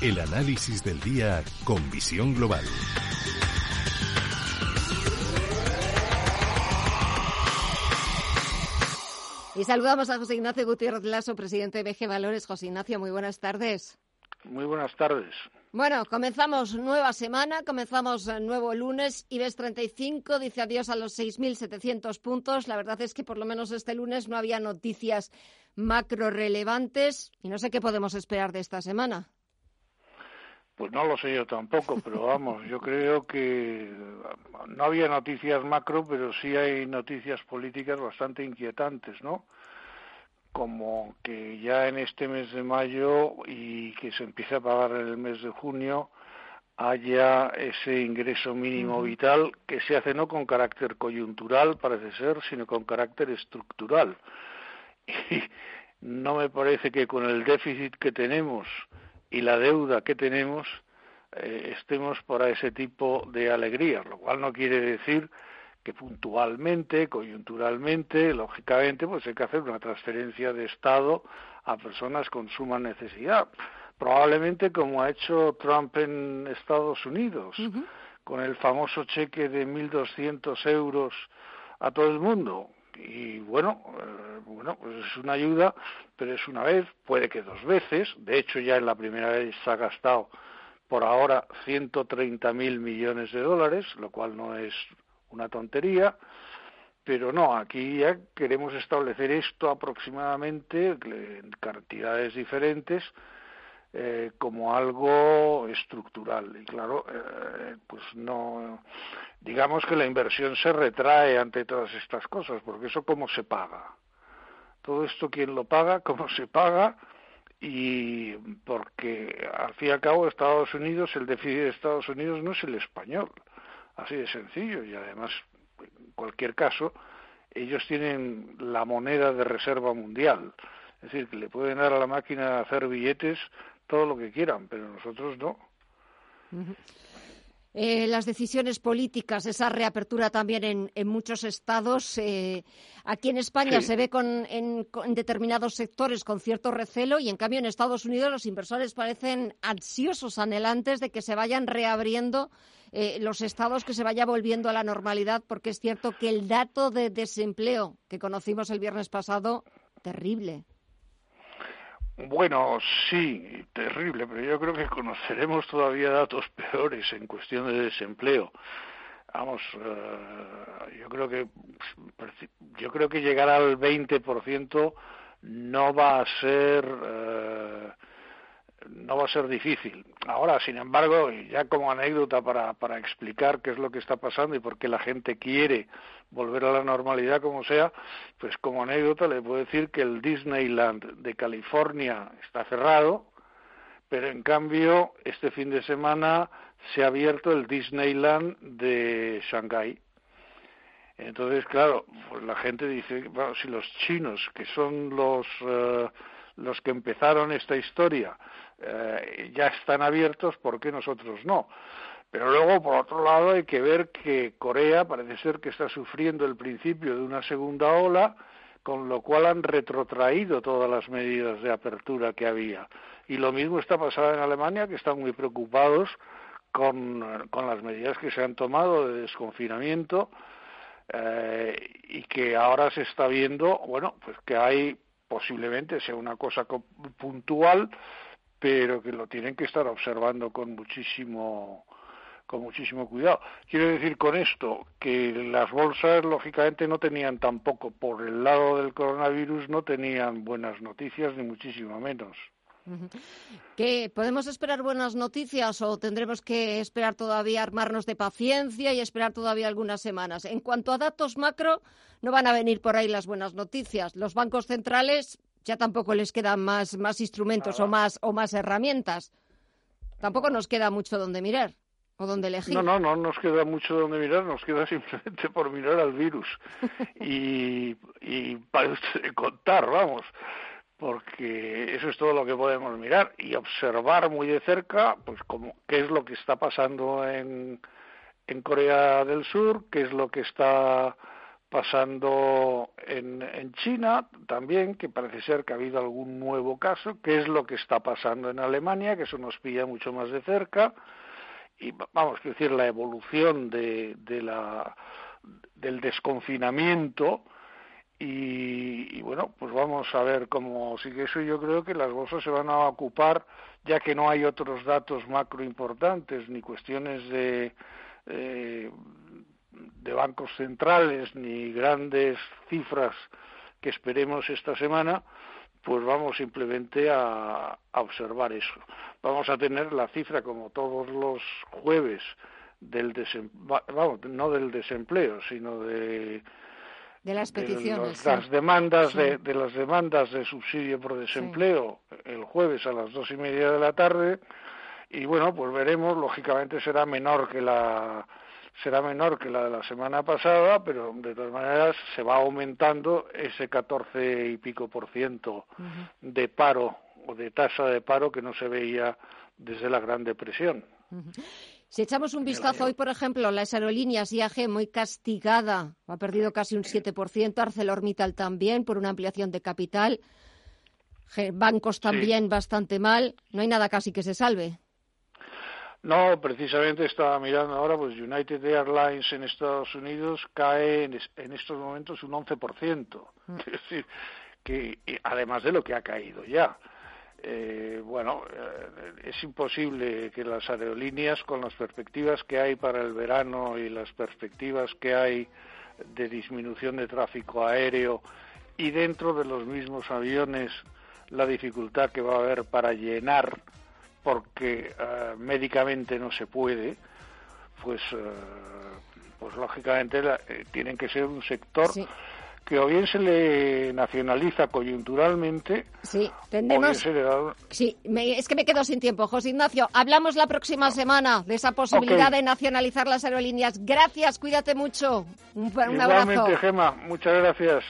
El análisis del día con visión global. Y saludamos a José Ignacio Gutiérrez Lasso, presidente de BG Valores. José Ignacio, muy buenas tardes. Muy buenas tardes. Bueno, comenzamos nueva semana, comenzamos nuevo lunes. IBEX 35 dice adiós a los 6.700 puntos. La verdad es que por lo menos este lunes no había noticias macro relevantes y no sé qué podemos esperar de esta semana. Pues no lo sé yo tampoco, pero vamos, yo creo que no había noticias macro, pero sí hay noticias políticas bastante inquietantes, ¿no? Como que ya en este mes de mayo y que se empiece a pagar en el mes de junio haya ese ingreso mínimo vital que se hace no con carácter coyuntural, parece ser, sino con carácter estructural. Y no me parece que con el déficit que tenemos y la deuda que tenemos eh, estemos para ese tipo de alegrías, lo cual no quiere decir que puntualmente, coyunturalmente, lógicamente, pues hay que hacer una transferencia de Estado a personas con suma necesidad. Probablemente como ha hecho Trump en Estados Unidos, con el famoso cheque de 1.200 euros a todo el mundo, y bueno, eh, bueno, pues es una ayuda, pero es una vez, puede que dos veces. De hecho, ya en la primera vez se ha gastado por ahora 130 mil millones de dólares, lo cual no es una tontería. Pero no, aquí ya queremos establecer esto aproximadamente en cantidades diferentes eh, como algo estructural. Y claro, eh, pues no, digamos que la inversión se retrae ante todas estas cosas, porque eso cómo se paga. Todo esto quién lo paga, cómo se paga y porque al fin y al cabo Estados Unidos, el déficit de Estados Unidos no es el español, así de sencillo. Y además en cualquier caso ellos tienen la moneda de reserva mundial, es decir, que le pueden dar a la máquina hacer billetes todo lo que quieran, pero nosotros no. Eh, las decisiones políticas, esa reapertura también en, muchos estados. Eh, aquí en España se ve con, en, determinados sectores con cierto recelo y, en cambio, en Estados Unidos los inversores parecen ansiosos, anhelantes de que se vayan reabriendo eh, los estados, que se vaya volviendo a la normalidad, porque es cierto que el dato de desempleo que conocimos el viernes pasado, terrible. Bueno, sí, terrible, pero yo creo que conoceremos todavía datos peores en cuestión de desempleo. Vamos, eh, yo creo que yo creo que llegar al 20% no va a ser eh, no va a ser difícil. Ahora, sin embargo, ya como anécdota para, para explicar qué es lo que está pasando y por qué la gente quiere volver a la normalidad como sea, pues como anécdota le puedo decir que el Disneyland de California está cerrado, pero en cambio este fin de semana se ha abierto el Disneyland de Shanghái. Entonces, claro, pues la gente dice, bueno, si los chinos, que son los, eh, los que empezaron esta historia, eh, ya están abiertos, ¿por qué nosotros no? Pero luego, por otro lado, hay que ver que Corea parece ser que está sufriendo el principio de una segunda ola, con lo cual han retrotraído todas las medidas de apertura que había. Y lo mismo está pasando en Alemania, que están muy preocupados con, con las medidas que se han tomado de desconfinamiento eh, y que ahora se está viendo, bueno, pues que hay posiblemente sea una cosa puntual, pero que lo tienen que estar observando con muchísimo con muchísimo cuidado. Quiero decir con esto que las bolsas lógicamente no tenían tampoco por el lado del coronavirus no tenían buenas noticias ni muchísimo menos. ¿Qué, ¿Podemos esperar buenas noticias o tendremos que esperar todavía armarnos de paciencia y esperar todavía algunas semanas? En cuanto a datos macro, no van a venir por ahí las buenas noticias. Los bancos centrales ya tampoco les quedan más, más instrumentos o más, o más herramientas. Tampoco nos queda mucho donde mirar o donde elegir. No, no, no nos queda mucho donde mirar, nos queda simplemente por mirar al virus. y, y para contar, vamos, porque eso es todo lo que podemos mirar y observar muy de cerca, pues como qué es lo que está pasando en, en Corea del Sur, qué es lo que está pasando en, China también, que parece ser que ha habido algún nuevo caso, que es lo que está pasando en Alemania, que eso nos pilla mucho más de cerca, y vamos a decir, la evolución de, de la, del desconfinamiento, y, bueno, pues vamos a ver cómo sigue eso. Yo creo que las bolsas se van a ocupar, ya que no hay otros datos macro importantes, ni cuestiones de, eh, de bancos centrales, ni grandes cifras que esperemos esta semana, pues vamos simplemente a, observar eso. Vamos a tener la cifra como todos los jueves del vamos, no del desempleo, sino de de las peticiones. las demandas de, las demandas de subsidio por desempleo el jueves a las dos y media de la tarde y bueno pues veremos lógicamente será menor que la será menor que la de la semana pasada pero de todas maneras se va aumentando ese 14 y pico por ciento de paro o de tasa de paro que no se veía desde la Gran Depresión. Si echamos un vistazo hoy, por ejemplo, las aerolíneas IAG muy castigada, ha perdido casi un 7%, ArcelorMittal también por una ampliación de capital, bancos también bastante mal, no hay nada casi que se salve. No, precisamente estaba mirando ahora, pues United Airlines en Estados Unidos cae en, estos momentos un 11%, mm. es decir, que además de lo que ha caído ya eh, bueno, eh, es imposible que las aerolíneas, con las perspectivas que hay para el verano y las perspectivas que hay de disminución de tráfico aéreo y dentro de los mismos aviones la dificultad que va a haber para llenar porque eh, médicamente no se puede, pues, pues lógicamente tienen que ser un sector que o bien se le nacionaliza coyunturalmente. Sí, tendemos. Sí, es que me quedo sin tiempo. José Ignacio, hablamos la próxima semana de esa posibilidad de nacionalizar las aerolíneas. Gracias, cuídate mucho. Un, un Igualmente, Gema, muchas gracias.